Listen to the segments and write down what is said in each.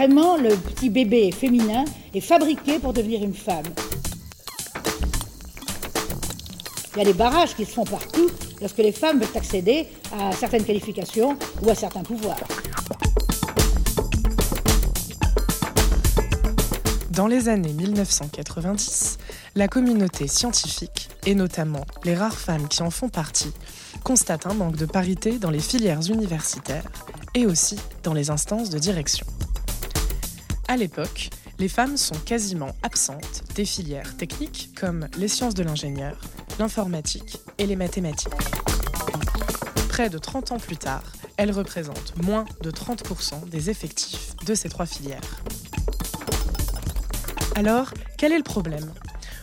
Vraiment, le petit bébé féminin est fabriqué pour devenir une femme. Il y a des barrages qui se font partout lorsque les femmes veulent accéder à certaines qualifications ou à certains pouvoirs. Dans les années 1990, la communauté scientifique, et notamment les rares femmes qui en font partie, constate un manque de parité dans les filières universitaires et aussi dans les instances de direction. À l'époque, les femmes sont quasiment absentes des filières techniques comme les sciences de l'ingénieur, l'informatique et les mathématiques. Près de 30 ans plus tard, elles représentent moins de 30% des effectifs de ces trois filières. Alors, quel est le problème?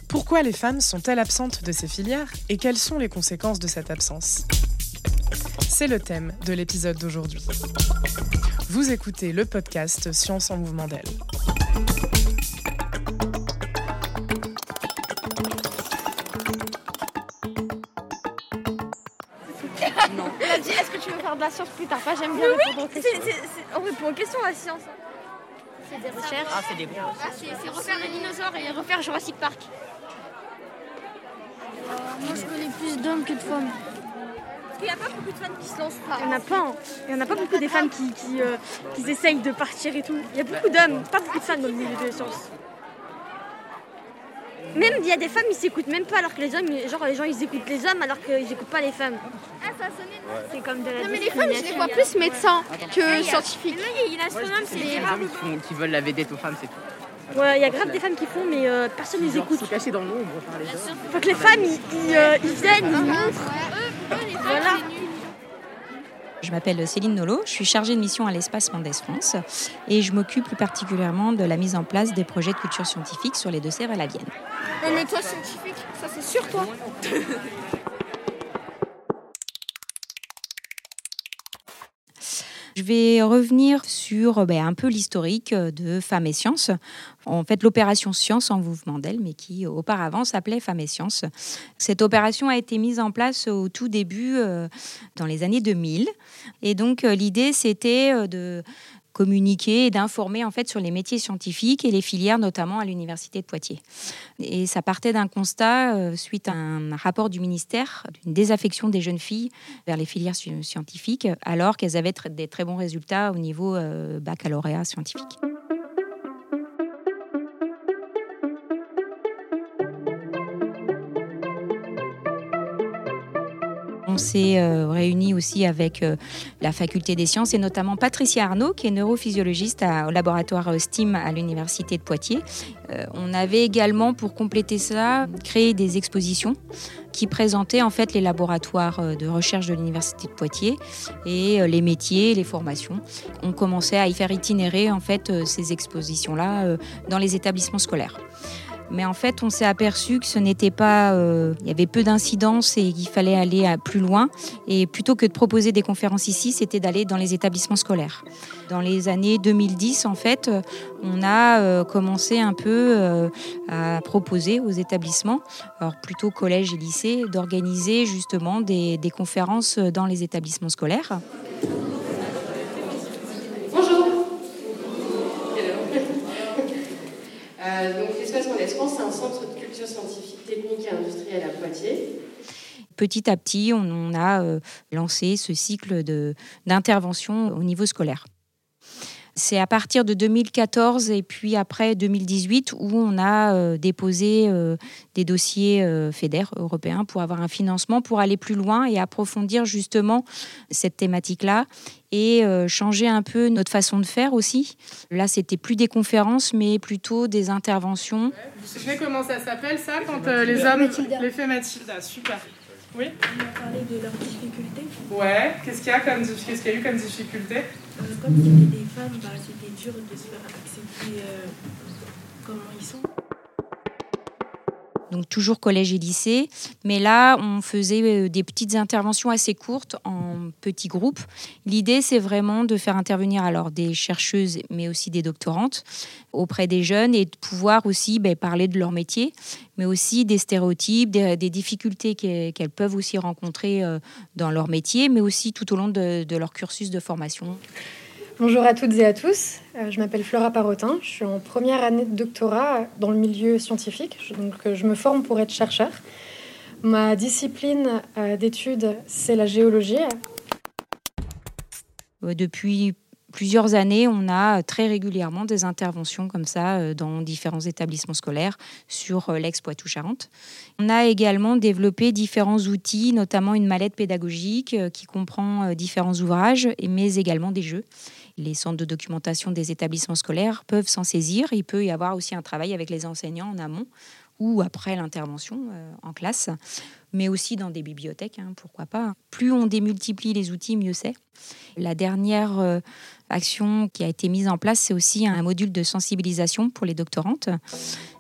Pourquoi les femmes sont-elles absentes de ces filières et quelles sont les conséquences de cette absence? C'est le thème de l'épisode d'aujourd'hui. Vous écoutez le podcast Science en mouvement d'elle. Non. Elle a dit est-ce que tu veux faire de la science plus tard Pas j'aime bien Oui, répondre aux questions. c'est- on répond aux questions la science. C'est des recherches. Ah, c'est des bons. Ah, c'est c'est refaire les dinosaures et refaire Jurassic Park. Moi, je connais plus d'hommes que de femmes. Parce qu'il n'y a pas beaucoup de femmes qui se lancent pas. Il n'y en a pas. hein. Il n'y en a pas beaucoup des femmes qui, qui, euh, qui essayent de partir et tout. Il y a beaucoup d'hommes, pas beaucoup de femmes dans le milieu des sciences. Même il y a des femmes, ils s'écoutent même pas alors que les hommes, ils- genre les gens ils écoutent les hommes alors qu'ils écoutent pas les femmes. Ah, ça a sonné. C'est comme de la Non mais les femmes, je les vois plus médecins que scientifiques. Il a astronome, c'est C'est des hommes qui, font- qui veulent la vedette aux femmes, c'est tout. Ouais, il y a grave des femmes qui font, mais euh, personne ne les écoute. Se cacher dans l'ombre par les hommes. Faut que les femmes ils, ils, euh, ils viennent, ils montrent. Voilà. Je m'appelle Céline Nolot, je suis chargée de mission à l'espace Mendes France et je m'occupe plus particulièrement de la mise en place des projets de culture scientifique sur les Deux-Sèvres et la Vienne. Non mais toi scientifique, ça c'est sûr toi. Je vais revenir sur ben, un peu l'historique de Femmes et Sciences. En fait, l'opération Science en mouvement d'elle, mais qui auparavant s'appelait Femmes et Sciences. Cette opération a été mise en place au tout début, euh, dans les années 2000. Et donc, euh, l'idée, c'était euh, de communiquer et d'informer en fait sur les métiers scientifiques et les filières, notamment à l'université de Poitiers. Et ça partait d'un constat euh, suite à un rapport du ministère d'une désaffection des jeunes filles vers les filières sci- scientifiques, alors qu'elles avaient des très bons résultats au niveau euh, baccalauréat scientifique. On s'est euh, réunis aussi avec euh, la faculté des sciences et notamment Patricia Arnaud, qui est neurophysiologiste au laboratoire euh, STEAM à l'université de Poitiers. Euh, on avait également, pour compléter ça, créé des expositions qui présentaient en fait les laboratoires de recherche de l'université de Poitiers et les métiers, les formations. On commençait à y faire itinérer en fait ces expositions-là dans les établissements scolaires. Mais en fait, on s'est aperçu que ce n'était pas. euh, il y avait peu d'incidence et qu'il fallait aller plus loin. Et plutôt que de proposer des conférences ici, c'était d'aller dans les établissements scolaires. Dans les années 2010, en fait, euh, on a euh, commencé un peu à proposer aux établissements, alors plutôt collèges et lycées, d'organiser justement des, conférences dans les établissements scolaires. Euh, donc c'est un centre de culture scientifique, technique et industrielle à Poitiers. Petit à petit, on, a euh, lancé ce cycle d'intervention au niveau scolaire. C'est à partir de 2014 et puis après 2018 où on a euh, déposé euh, des dossiers euh, fédères européens pour avoir un financement pour aller plus loin et approfondir justement cette thématique-là et euh, changer un peu notre façon de faire aussi. Là, c'était plus des conférences, mais plutôt des interventions. Vous vous souvenez comment ça s'appelle ça quand euh, les hommes. L'effet Mathilda, super. Oui On a parlé de leurs difficultés. Ouais, qu'est-ce qu'il y, a comme qu'est-ce qu'il y a eu comme difficulté Euh, comme c'était des femmes, bah, c'était dur de se faire accepter euh, comment ils sont. donc toujours collège et lycée. Mais là, on faisait euh, des petites interventions assez courtes en petits groupes. L'idée, c'est vraiment de faire intervenir alors des chercheuses, mais aussi des doctorantes auprès des jeunes et de pouvoir aussi ben, parler de leur métier, mais aussi des stéréotypes, des, des difficultés qu'elles peuvent aussi rencontrer euh, dans leur métier, mais aussi tout au long de, de leur cursus de formation. Bonjour à toutes et à tous. Euh, je m'appelle Flora Parotin. Je suis en première année de doctorat dans le milieu scientifique. Donc, euh, je me forme pour être chercheur. Ma discipline d'études, c'est la géologie. Depuis plusieurs années, on a très régulièrement des interventions comme ça euh, dans différents établissements scolaires sur euh, l'ex-Poitou-Charentes. On a également développé différents outils, notamment une mallette pédagogique euh, qui comprend différents ouvrages, mais également des jeux. Les centres de documentation des établissements scolaires peuvent s'en saisir. Il peut y avoir aussi un travail avec les enseignants en amont ou après l'intervention en classe, mais aussi dans des bibliothèques, hein, pourquoi pas. Plus on démultiplie les outils, mieux c'est. La dernière action qui a été mise en place, c'est aussi un module de sensibilisation pour les doctorantes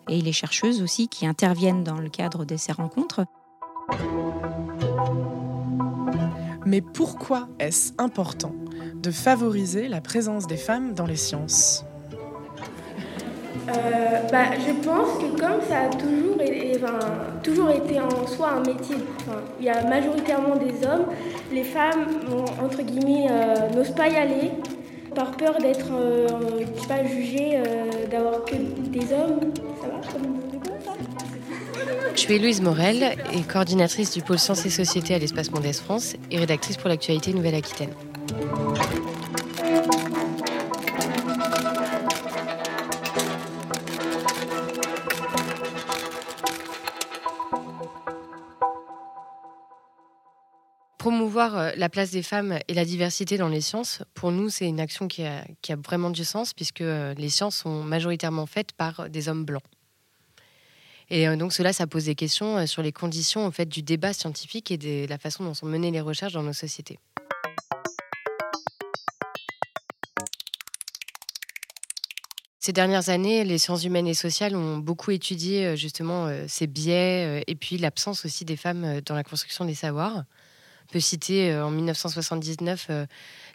et les chercheuses aussi qui interviennent dans le cadre de ces rencontres. Mais pourquoi est-ce important de favoriser la présence des femmes dans les sciences? Euh, bah, je pense que comme ça a toujours, été en soi un métier, il y a majoritairement des hommes, les femmes, entre guillemets, euh, n'osent pas y aller par peur d'être euh, pas jugée, euh, d'avoir que des hommes. Ça va je suis Louise Morel et coordinatrice du pôle Sciences et Société à l'Espace Mondes France et rédactrice pour l'actualité Nouvelle-Aquitaine. Euh, la place des femmes et la diversité dans les sciences, pour nous, c'est une action qui a, vraiment du sens, puisque euh, les sciences sont majoritairement faites par des hommes blancs. Et euh, donc cela, ça pose des questions sur les conditions du débat scientifique et de la façon dont sont menées les recherches dans nos sociétés. Ces dernières années, les sciences humaines et sociales ont beaucoup étudié justement ces biais et puis l'absence aussi des femmes dans la construction des savoirs. Peut citer euh, en 1979 euh,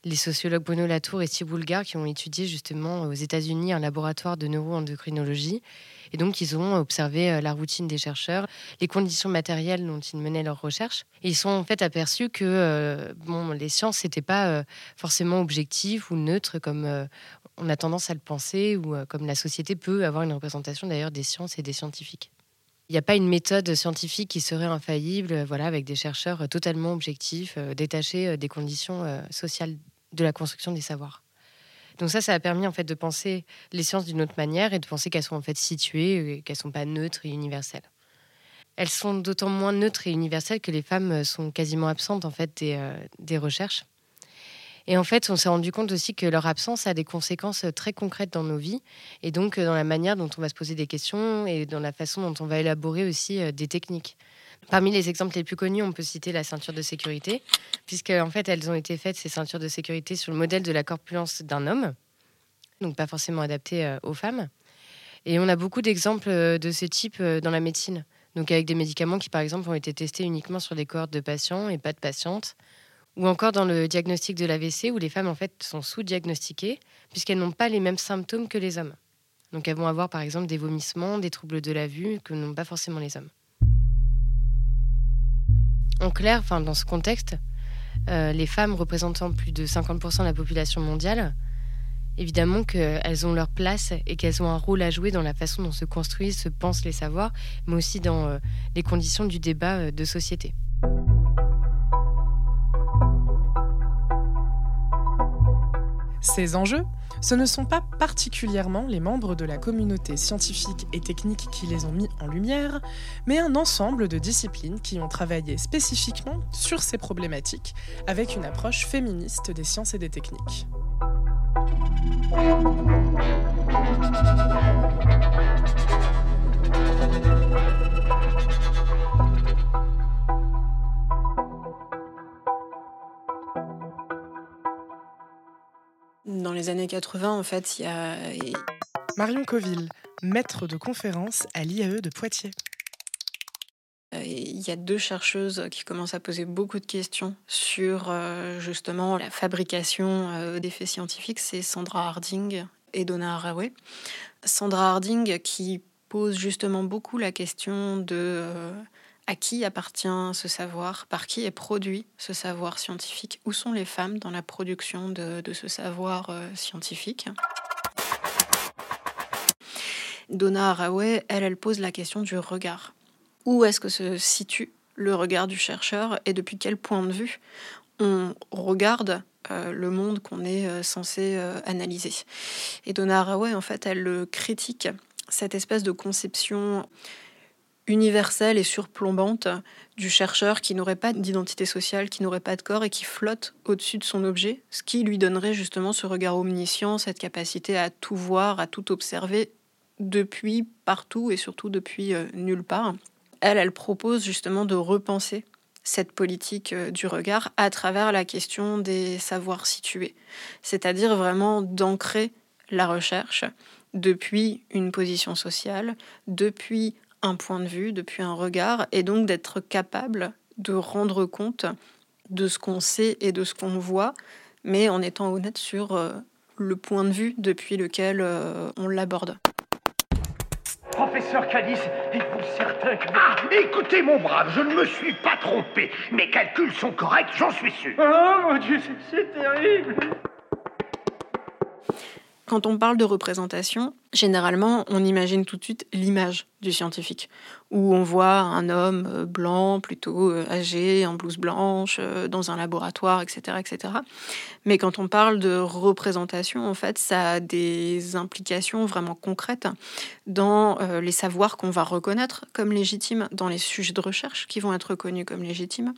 les sociologues Bruno Latour et Steve Woolgar qui ont étudié justement aux États-Unis un laboratoire de neuroendocrinologie. Et donc, ils ont observé euh, la routine des chercheurs, les conditions matérielles dont ils menaient leurs recherches. Et ils sont en fait aperçus que les sciences n'étaient pas forcément objectives ou neutres comme on a tendance à le penser ou comme la société peut avoir une représentation d'ailleurs des sciences et des scientifiques. Il n'y a pas une méthode scientifique qui serait infaillible, euh, voilà, avec des chercheurs euh, totalement objectifs, euh, détachés des conditions sociales de la construction des savoirs. Donc ça, ça a permis en fait de penser les sciences d'une autre manière et de penser qu'elles sont en fait situées, qu'elles sont pas neutres et universelles. Elles sont d'autant moins neutres et universelles que les femmes sont quasiment absentes en fait des, des recherches. Et en fait, on s'est rendu compte aussi que leur absence a des conséquences très concrètes dans nos vies, et donc euh, dans la manière dont on va se poser des questions et dans la façon dont on va élaborer aussi euh, des techniques. Parmi les exemples les plus connus, on peut citer la ceinture de sécurité, puisque en fait, elles ont été faites ces ceintures de sécurité sur le modèle de la corpulence d'un homme, donc pas forcément adaptées euh, aux femmes. Et on a beaucoup d'exemples de ce type dans la médecine. Donc avec des médicaments qui, par exemple, ont été testés uniquement sur des cohortes de patients et pas de patientes, ou encore dans le diagnostic de l'AVC, où les femmes en fait sont sous-diagnostiquées, puisqu'elles n'ont pas les mêmes symptômes que les hommes. Donc elles vont avoir par exemple des vomissements, des troubles de la vue, que n'ont pas forcément les hommes. En clair, enfin, dans ce contexte, euh, les femmes représentant plus de 50% de la population mondiale, évidemment qu'elles ont leur place et qu'elles ont un rôle à jouer dans la façon dont se construisent, se pensent les savoirs, mais aussi dans euh, les conditions du débat euh, de société. Ces enjeux, ce ne sont pas particulièrement les membres de la communauté scientifique et technique qui les ont mis en lumière, mais un ensemble de disciplines qui ont travaillé spécifiquement sur ces problématiques avec une approche féministe des sciences et des techniques. Dans les années 80, en fait, il y a... Marion Coville, maître de conférence à l'IAE de Poitiers. Euh, il y a deux chercheuses qui commencent à poser beaucoup de questions sur euh, justement la fabrication euh, d'effets scientifiques. C'est Sandra Harding et Donna Haraway. Sandra Harding qui pose justement beaucoup la question de À qui appartient ce savoir? Par qui est produit ce savoir scientifique? Où sont les femmes dans la production de, ce savoir euh, scientifique? Donna Haraway, elle, elle pose la question du regard. Où est-ce que se situe le regard du chercheur et depuis quel point de vue on regarde euh, le monde qu'on est euh, censé analyser? Et Donna Haraway, en fait, elle critique cette espèce de conception universelle et surplombante du chercheur qui n'aurait pas d'identité sociale, qui n'aurait pas de corps et qui flotte au-dessus de son objet, ce qui lui donnerait justement ce regard omniscient, cette capacité à tout voir, à tout observer depuis partout et surtout depuis nulle part. Elle, elle propose justement de repenser cette politique euh, du regard à travers la question des savoirs situés, c'est-à-dire vraiment d'ancrer la recherche depuis une position sociale, depuis un point de vue, depuis un regard, et donc d'être capable de rendre compte de ce qu'on sait et de ce qu'on voit, mais en étant honnête sur euh, le point de vue depuis lequel euh, on l'aborde. Professeur Cadiz, êtes-vous certain que... Ah, écoutez mon brave, je ne me suis pas trompé. Mes calculs sont corrects, j'en suis sûr. Oh mon Dieu, c'est terrible. Quand on parle de représentation, généralement, on imagine tout de suite l'image du scientifique, où on voit un homme euh, blanc, plutôt euh, âgé, en blouse blanche, euh, dans un laboratoire, etc., etc. Mais quand on parle de représentation, en fait, ça a des implications vraiment concrètes dans les savoirs qu'on va reconnaître comme légitimes, dans les sujets de recherche qui vont être reconnus comme légitimes,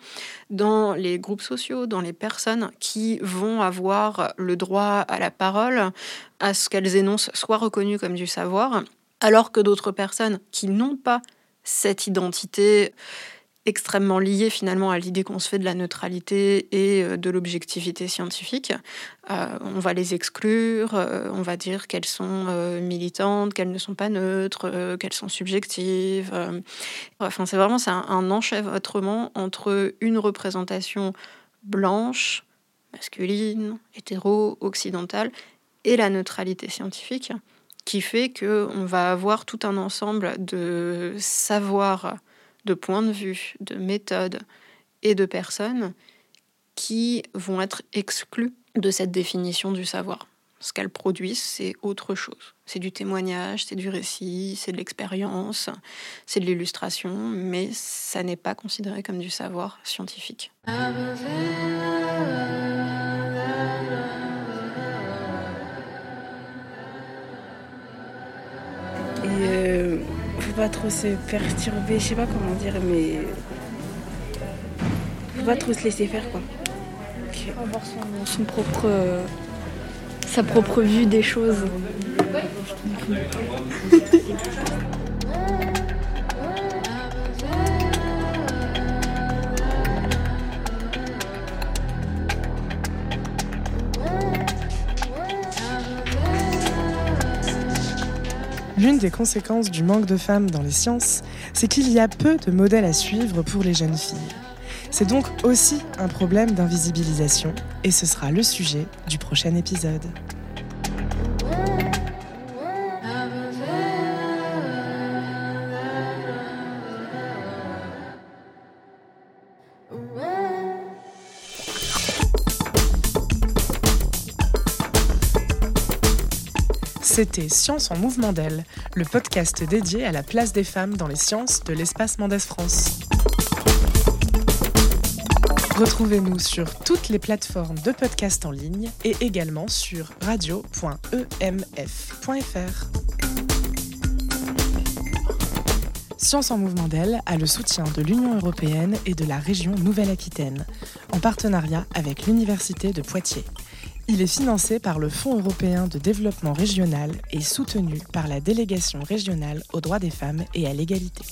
dans les groupes sociaux, dans les personnes qui vont avoir le droit à la parole, à ce qu'elles énoncent soit reconnues comme du savoir, alors que d'autres personnes qui n'ont pas cette identité extrêmement liée finalement à l'idée qu'on se fait de la neutralité et euh, de l'objectivité scientifique. Euh, on va les exclure, euh, on va dire qu'elles sont militantes, qu'elles ne sont pas neutres, qu'elles sont subjectives. Enfin, c'est vraiment un, un enchevêtrement entre une représentation blanche, masculine, hétéro, occidentale, et la neutralité scientifique qui fait qu'on va avoir tout un ensemble de savoirs, de points de vue, de méthodes et de personnes qui vont être exclus de cette définition du savoir. Ce qu'elles produisent, c'est autre chose. C'est du témoignage, c'est du récit, c'est de l'expérience, c'est de l'illustration, mais ça n'est pas considéré comme du savoir scientifique. Pas trop se perturber, je sais pas comment dire, mais faut pas trop se laisser faire quoi. Avoir son, propre, sa propre vue des choses. L'une des conséquences du manque de femmes dans les sciences, c'est qu'il y a peu de modèles à suivre pour les jeunes filles. C'est donc aussi un problème d'invisibilisation, et ce sera le sujet du prochain épisode. C'était Science en mouvement d'elle, le podcast dédié à la place des femmes dans les sciences de l'espace Mendès France. Retrouvez-nous sur toutes les plateformes de podcast en ligne et également sur radio.emf.fr. Science en mouvement d'elle a le soutien de l'Union européenne et de la région Nouvelle-Aquitaine, en partenariat avec l'Université de Poitiers. Il est financé par le Fonds européen de développement régional et soutenu par la délégation régionale aux droits des femmes et à l'égalité.